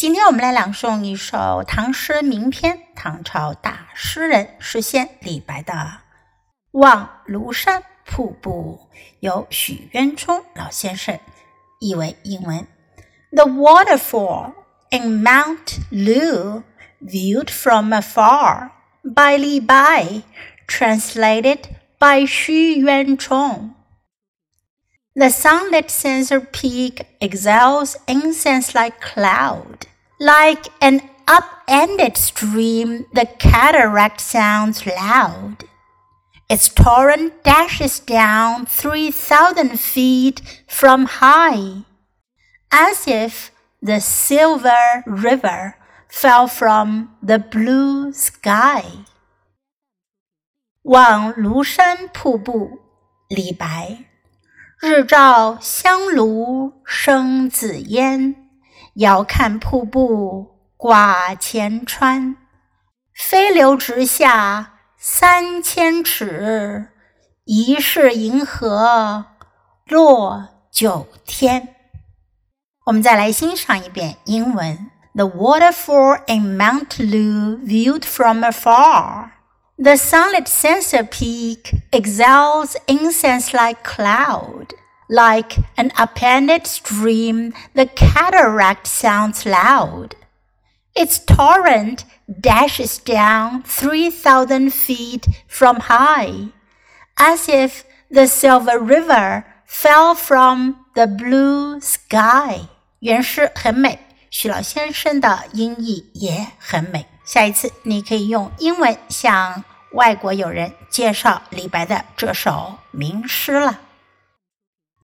今天我们来朗诵一首唐诗名篇，唐朝大诗人诗仙李白的《望庐山瀑布》，由许渊冲老先生译为英文。The waterfall in Mount Lu, viewed from afar by Li Bai, translated by Xu Yuanchong. The sunlit censer peak exhales incense like cloud Like an upended stream, the cataract sounds loud. Its torrent dashes down three thousand feet from high, as if the silver river fell from the blue sky. 望庐山瀑布，李白。日照香炉生紫烟。 遥看瀑布挂前川，飞流直下三千尺，疑是银河落九天。我们再来欣赏一遍英文：The waterfall in Mount Lu viewed from afar. The sunlit censer peak exhales incense like cloud. Like an appended stream, the cataract sounds loud. Its torrent dashes down 3,000 feet from high, as if the silver river fell from the blue sky. 原诗很美，许老先生的音译也很美。下一次你可以用英文向外国友人介绍李白的这首名诗了。